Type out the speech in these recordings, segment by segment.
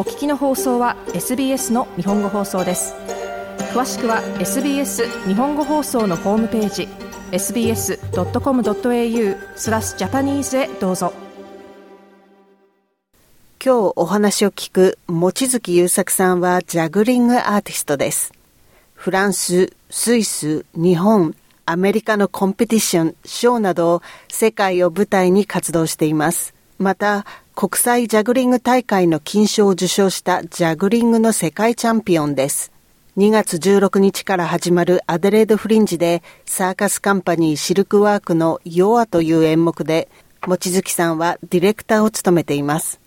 お聞きの放送は SBS の日本語放送です。詳しくは SBS 日本語放送のホームページ sbs.com.au スラスジャパニーズへどうぞ。今日お話を聞く望月優作さんはジャグリングアーティストです。フランス、スイス、日本、アメリカのコンペティション、ショーなど世界を舞台に活動しています。また、国際ジャグリング大会の金賞を受賞したジャグリングの世界チャンピオンです。2月16日から始まるアデレードフリンジでサーカスカンパニーシルクワークのヨアという演目で、望月さんはディレクターを務めています。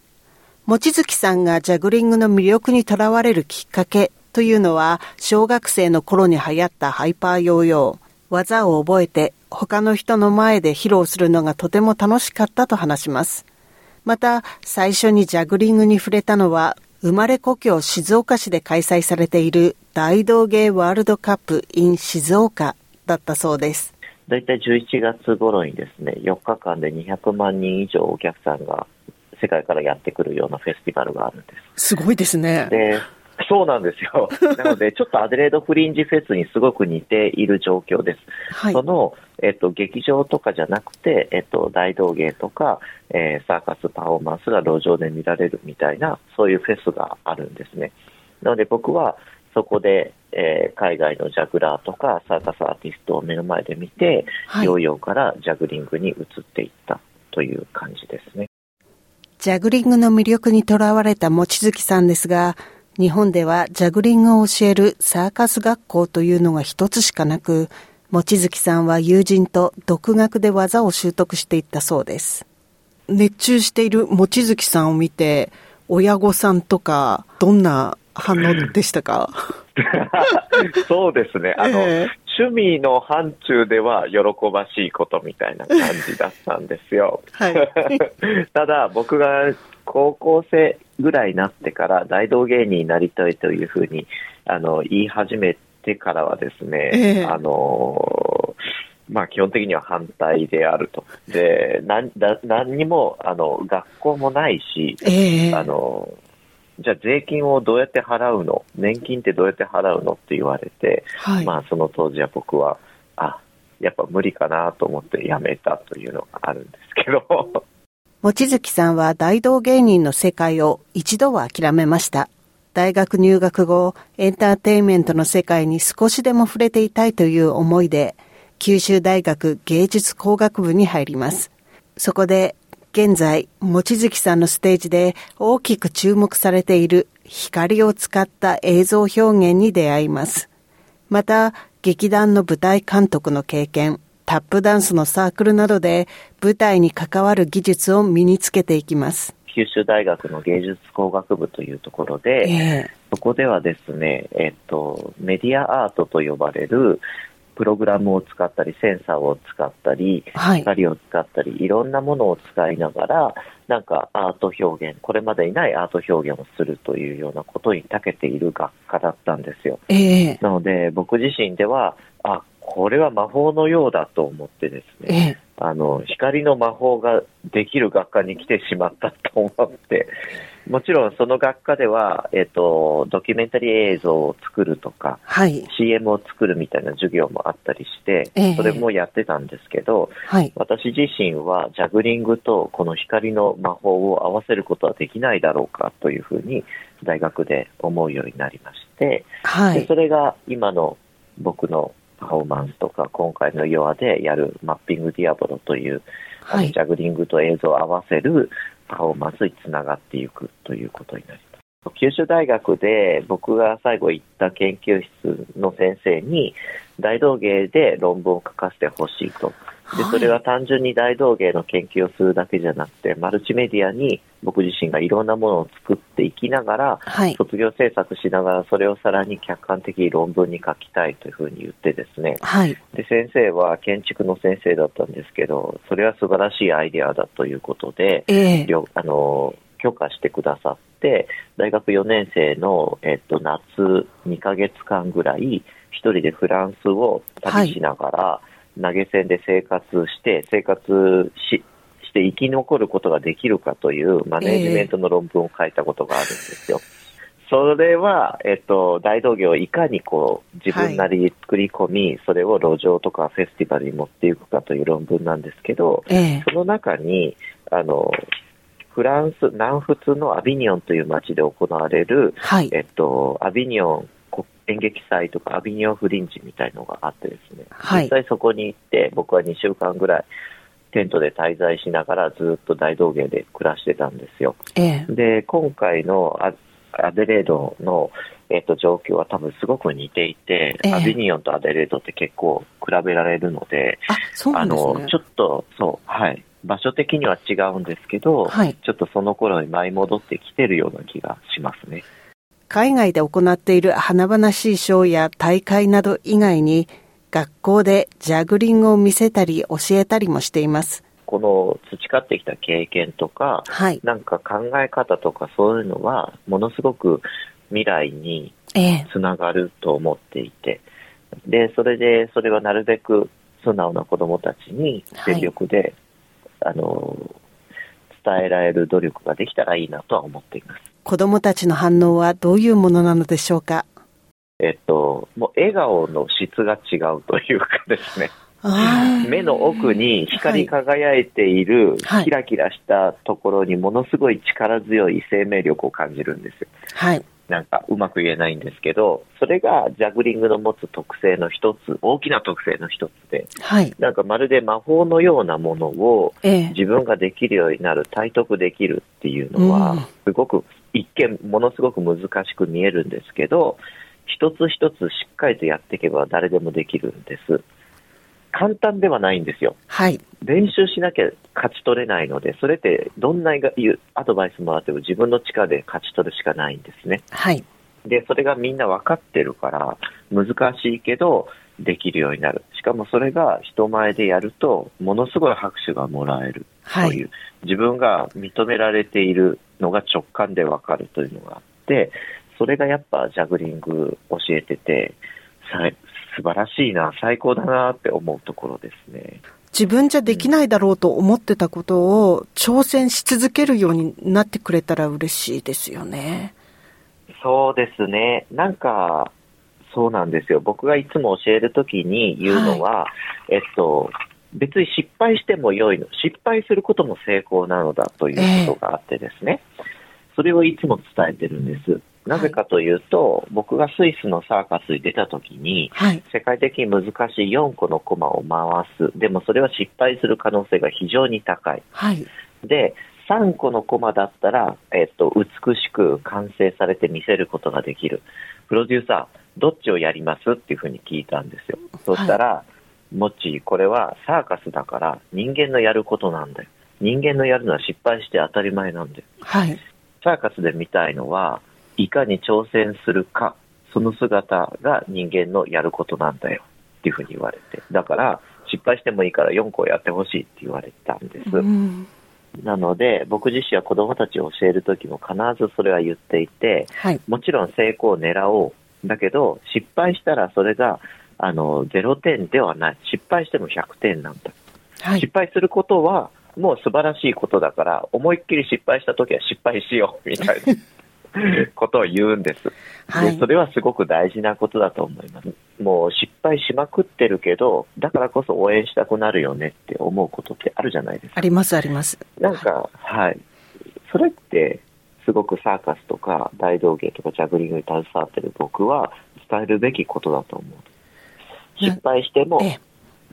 望月さんがジャグリングの魅力にとらわれるきっかけというのは、小学生の頃に流行ったハイパーヨーヨー、技を覚えて他の人の前で披露するのがとても楽しかったと話します。また、最初にジャグリングに触れたのは、生まれ故郷静岡市で開催されている大道芸ワールドカップ in 静岡だったそうです。大体11月頃にですね、4日間で200万人以上お客さんが世界からやってくるようなフェスティバルがあるんです。すごいですね。で、そうなんですよ。なので、ちょっとアデレードフリンジフェスにすごく似ている状況です。はい、その、えっと、劇場とかじゃなくて、えっと、大道芸とか、えー、サーカスパフォーマンスが路上で見られるみたいな、そういうフェスがあるんですね。なので僕は、そこで、えー、海外のジャグラーとかサーカスアーティストを目の前で見て、はい、ヨーヨーからジャグリングに移っていったという感じですね。ジャグリングの魅力にとらわれた望月さんですが、日本ではジャグリングを教えるサーカス学校というのが一つしかなく、望月さんは友人と独学で技を習得していったそうです。熱中している望月さんを見て、親御さんとか、どんな反応でしたか？そうですね。あの、えー、趣味の範疇では喜ばしいことみたいな感じだったんですよ。はい、ただ、僕が高校生ぐらいになってから大道芸人になりたいというふうにあの言い始めてからはですね、えー、あのまあ、基本的には反対であると。で、何何にもあの学校もないし、えー、あのじゃあ税金をどうやって払うの？年金ってどうやって払うのって言われて、はい、まあその当時は僕は、あ、やっぱ無理かなと思ってやめたというのがあるんですけど。望月さんは大道芸人の世界を一度は諦めました。大学入学後、エンターテインメントの世界に少しでも触れていたいという思いで、九州大学芸術工学部に入ります。そこで、現在、望月さんのステージで大きく注目されている光を使った映像表現に出会います。また、劇団の舞台監督の経験、タップダンスのサークルなどで舞台に関わる技術を身につけていきます。九州大学の芸術工学部というところで、えー、そこではですね、えっと、メディアアートと呼ばれるプログラムを使ったり、センサーを使ったり、はい、光を使ったり、いろんなものを使いながら、なんかアート表現、これまでにないアート表現をするというようなことに長けている学科だったんですよ。えー、なので、僕自身では、あ、これは魔法のようだと思ってですね、あの、光の魔法ができる学科に来てしまったと思って、もちろんその学科では、えっ、と、ドキュメンタリー映像を作るとか、はい、CM を作るみたいな授業もあったりして、え。それもやってたんですけど、はい、私自身はジャグリングとこの光の魔法を合わせることはできないだろうかというふうに大学で思うようになりまして、はい、でそれが今の僕のパフォーマンスとか、今回のヨアでやるマッピングディアボロという、はい、ジャグリングと映像を合わせるパフォーマンスにつながっていくということになります。九州大学で僕が最後行った研究室の先生に大道芸で論文を書かせてほしいと。で、それは単純に大道芸の研究をするだけじゃなくて、マルチメディアに僕自身がいろんなものを作っていきながら、はい、卒業制作しながら、それをさらに客観的に論文に書きたいというふうに言ってですね、はい、で先生は建築の先生だったんですけど、それは素晴らしいアイデアだということで、えー、あの許可してくださって、大学4年生の、えっと、夏2ヶ月間ぐらい、一人でフランスを旅しながら、はい。投げ銭で生活して、生活ししして生き残ることができるかというマネージメントの論文を書いたことがあるんですよ。えーそれは、えっと、大道芸をいかにこう、自分なりに作り込み、はい、それを路上とかフェスティバルに持っていくかという論文なんですけど、えー、その中に、あの、フランス、南仏のアビニオンという街で行われる、はい、えっと、アビニオン演劇祭とかアビニオンフリンジみたいのがあってですね、はい、実際そこに行って、僕は2週間ぐらい、テントで滞在しながらずっと大道芸で暮らしてたんですよ。ええ、で、今回のアデレードの、えっと、状況は多分すごく似ていて、えー、アビニオンとアデレードって結構比べられるので、あ、そうなんですね。あの、ちょっと、そう、はい。場所的には違うんですけど、はい、ちょっとその頃に舞い戻ってきてるような気がしますね。海外で行っている華々しいショーや大会など以外に、学校でジャグリングを見せたり教えたりもしています。この培ってきた経験とか、はい、なんか考え方とかそういうのは、ものすごく未来につながると思っていて、ええ、で、それで、それはなるべく素直な子供たちに全力で、はい、あの、伝えられる努力ができたらいいなとは思っています。子供たちの反応はどういうものなのでしょうか？えっと、もう笑顔の質が違うというかですね。目の奥に光り輝いている、キラキラしたところにものすごい力強い生命力を感じるんですよ。はい。なんかうまく言えないんですけど、それがジャグリングの持つ特性の一つ、大きな特性の一つで、はい、なんかまるで魔法のようなものを自分ができるようになる、体得できるっていうのは、すごく一見ものすごく難しく見えるんですけど、一つ一つしっかりとやっていけば誰でもできるんです。簡単ではないんですよ。はい。練習しなきゃ勝ち取れないので、それってどんなアドバイスもらっても自分の力で勝ち取るしかないんですね。はい。で、それがみんな分かってるから、難しいけど、できるようになる。しかもそれが人前でやると、ものすごい拍手がもらえるという、はい、自分が認められているのが直感で分かるというのがあって、それがやっぱジャグリング教えてて、素晴らしいな、最高だなって思うところですね。自分じゃできないだろうと思ってたことを挑戦し続けるようになってくれたら嬉しいですよね。そうですね。なんか、そうなんですよ。僕がいつも教えるときに言うのは、はい、えっと、別に失敗しても良いの。失敗することも成功なのだということがあってですね。えー、それをいつも伝えてるんです。なぜかというと、はい、僕がスイスのサーカスに出た時に、はい、世界的に難しい4個のコマを回す。でもそれは失敗する可能性が非常に高い。はい、で、3個のコマだったら、えっと、美しく完成されて見せることができる。プロデューサー、どっちをやりますっていうふうに聞いたんですよ。そしたら、はい、もっち、これはサーカスだから人間のやることなんだよ。人間のやるのは失敗して当たり前なんだよ。はい。サーカスで見たいのは、いかに挑戦するか、その姿が人間のやることなんだよっていうふうに言われて、だから失敗してもいいから4個やってほしいって言われたんです。うん、なので、僕自身は子供たちを教えるときも必ずそれは言っていて、はい、もちろん成功を狙おう。だけど、失敗したらそれが、あの、0点ではない。失敗しても100点なんだ。はい、失敗することは、もう素晴らしいことだから、思いっきり失敗したときは失敗しよう、みたいな。ことを言うんです。はい、でそれはすごく大事なことだと思います。もう失敗しまくってるけど、だからこそ応援したくなるよねって思うことってあるじゃないですか。あります、あります。なんか、はい。それって、すごくサーカスとか大道芸とかジャグリングに携わってる僕は伝えるべきことだと思う。失敗しても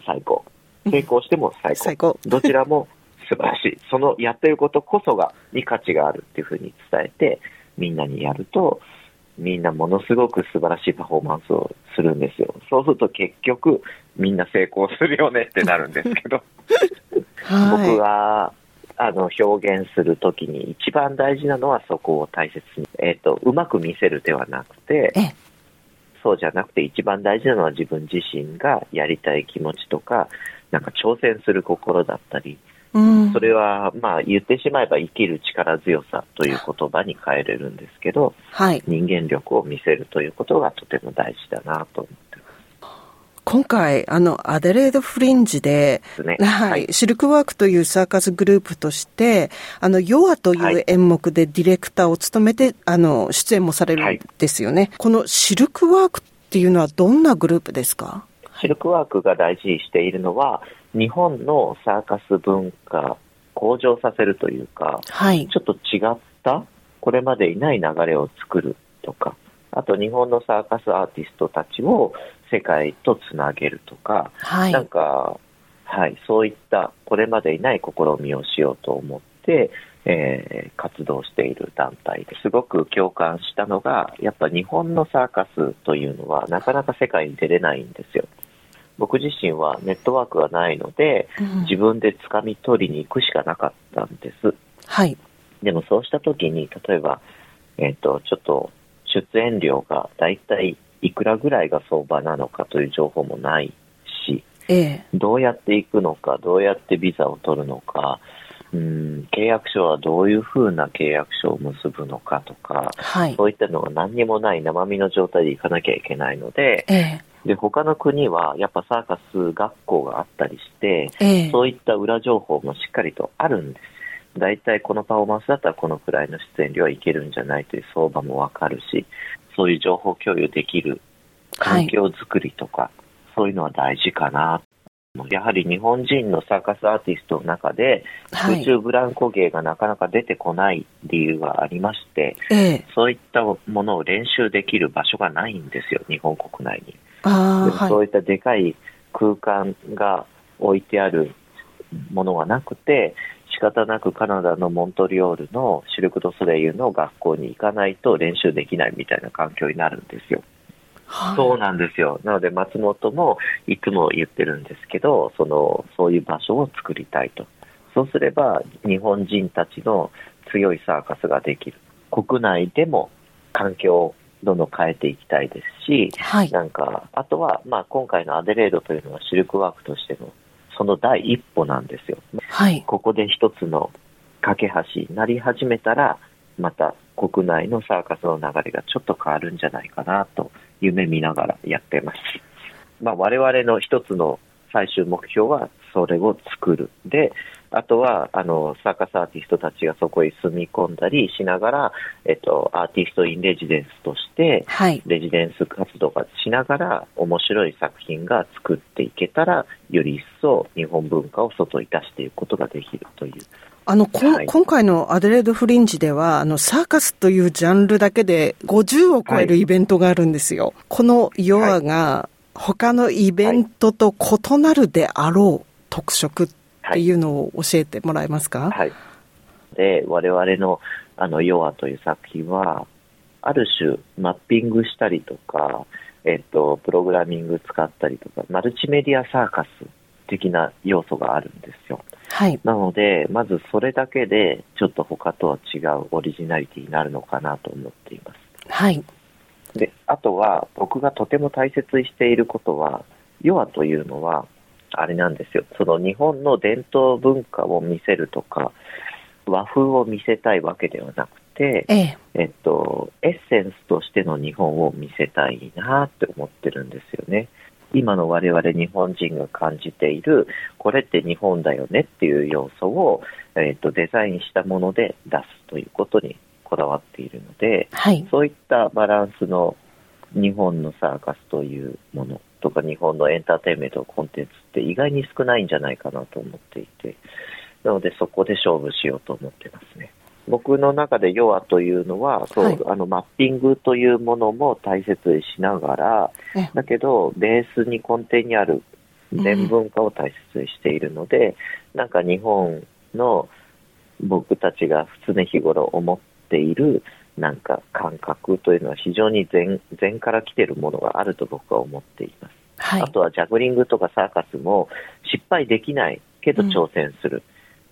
最高。成功しても最高。最高どちらも素晴らしい。そのやってることこそが、に価値があるっていうふうに伝えて、みんなにやると、みんなものすごく素晴らしいパフォーマンスをするんですよ。そうすると結局、みんな成功するよねってなるんですけど、はい、僕があの表現するときに一番大事なのはそこを大切に、えっ、ー、と、うまく見せるではなくて、そうじゃなくて一番大事なのは自分自身がやりたい気持ちとか、なんか挑戦する心だったり、それは、まあ、言ってしまえば生きる力強さという言葉に変えれるんですけど、はい、人間力を見せるということがとても大事だなと思ってます。今回、あの、アデレードフリンジで、ね、はい、シルクワークというサーカスグループとして、あの、ヨアという演目でディレクターを務めて、あの、出演もされるんですよね。はい、このシルクワークっていうのはどんなグループですか？シルクワークが大事にしているのは、日本のサーカス文化向上させるというか、はい、ちょっと違ったこれまでいない流れを作るとか、あと日本のサーカスアーティストたちを世界とつなげるとか、はい、なんか、はい、そういったこれまでいない試みをしようと思って、えー、活動している団体ですごく共感したのが、やっぱ日本のサーカスというのはなかなか世界に出れないんですよ。僕自身はネットワークがないので、うん、自分で掴み取りに行くしかなかったんです。はい。でもそうした時に、例えば、えっ、ー、と、ちょっと出演料が大体いくらぐらいが相場なのかという情報もないし、ええ、どうやって行くのか、どうやってビザを取るのか、うん、契約書はどういうふうな契約書を結ぶのかとか、はい、そういったのが何にもない生身の状態で行かなきゃいけないので、ええ、で他の国はやっぱサーカス学校があったりして、え、そういった裏情報もしっかりとあるんです大体このパフォーマンスだったらこのくらいの出演料はいけるんじゃないという相場もわかるし、そういう情報共有できる環境づくりとか、はい、そういうのは大事かな。やはり日本人のサーカスアーティストの中で、空中ブランコ芸がなかなか出てこない理由がありまして、えそういったものを練習できる場所がないんですよ、日本国内に。そういったでかい空間が置いてあるものがなくて、仕方なくカナダのモントリオールのシルク・ド・ソレイユの学校に行かないと練習できないみたいな環境になるんですよ。はい、そうなんですよ。なので松本もいつも言ってるんですけど、その、そういう場所を作りたいと。そうすれば日本人たちの強いサーカスができる。国内でも環境をどんどん変えていきたいですし、はい、なんか、あとは、まあ今回のアデレードというのはシルクワークとしてのその第一歩なんですよ。はい。ここで一つの架け橋になり始めたら、また国内のサーカスの流れがちょっと変わるんじゃないかなと夢見ながらやってます。まあ我々の一つの最終目標はそれを作る。で、あとは、あの、サーカスアーティストたちがそこへ住み込んだりしながら、えっと、アーティストインレジデンスとして、はい、レジデンス活動がしながら、面白い作品が作っていけたら、より一層日本文化を外に出していくことができるという。あの、はい、今回のアデレードフリンジでは、あの、サーカスというジャンルだけで50を超えるイベントがあるんですよ。はい、このヨアが、他のイベントと異なるであろう特色っていうのを教えてもらえますか？はい。で、我々の、あの、ヨアという作品は、ある種、マッピングしたりとか、えっと、プログラミング使ったりとか、マルチメディアサーカス的な要素があるんですよ。はい。なので、まずそれだけで、ちょっと他とは違うオリジナリティになるのかなと思っています。はい。で、あとは、僕がとても大切にしていることは、ヨアというのは、あれなんですよ。その日本の伝統文化を見せるとか、和風を見せたいわけではなくて、えええっと、エッセンスとしての日本を見せたいなって思ってるんですよね。今の我々日本人が感じている、これって日本だよねっていう要素を、えっと、デザインしたもので出すということにで、はい、そういったバランスの日本のサーカスというものとか日本のエンターテインメントコンテンツって意外に少ないんじゃないかなと思っていて、なのでそこで勝負しようと思ってますね。僕の中でヨアというのは、そう、はい、あの、マッピングというものも大切にしながら、だけど、ベースに根底にある伝文化を大切にしているので、うん、なんか日本の僕たちが常日頃思っているなんか感覚というのは非常に前前から来てるものがあると僕は思っています。はい、あとはジャグリングとかサーカスも失敗できないけど挑戦する。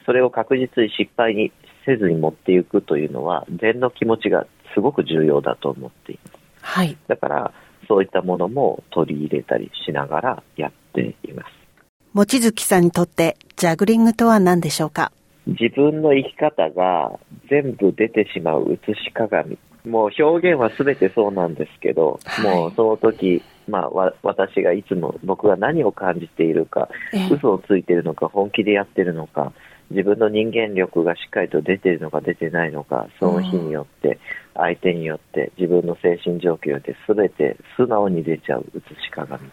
うん、それを確実に失敗にせずに持っていくというのは禅の気持ちがすごく重要だと思っています。はい。だからそういったものも取り入れたりしながらやっています。望月さんにとってジャグリングとは何でしょうか？自分の生き方が全部出てしまう写し鏡。もう表現は全てそうなんですけど、はい、もうその時まあ、わ私がいつも僕が何を感じているか、嘘をついているのか、本気でやってるのか、自分の人間力がしっかりと出ているのか出てないのか、その日によって、相手によって、自分の精神状況によって、すべて素直に出ちゃう写し鏡な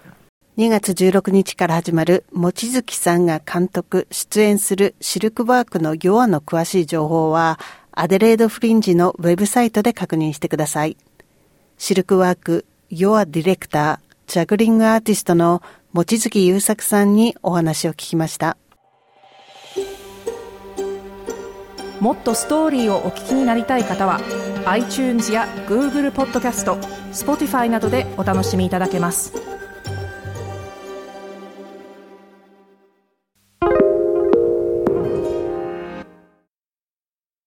2月16日から始まる、望月さんが監督、出演するシルクワークのヨアの詳しい情報は、アデレードフリンジのウェブサイトで確認してください。シルクワーク、ヨアディレクター、ジャグリングアーティストの望月優作さんにお話を聞きました。もっとストーリーをお聞きになりたい方は iTunes や Google ポッドキャスト Spotify などでお楽しみいただけます。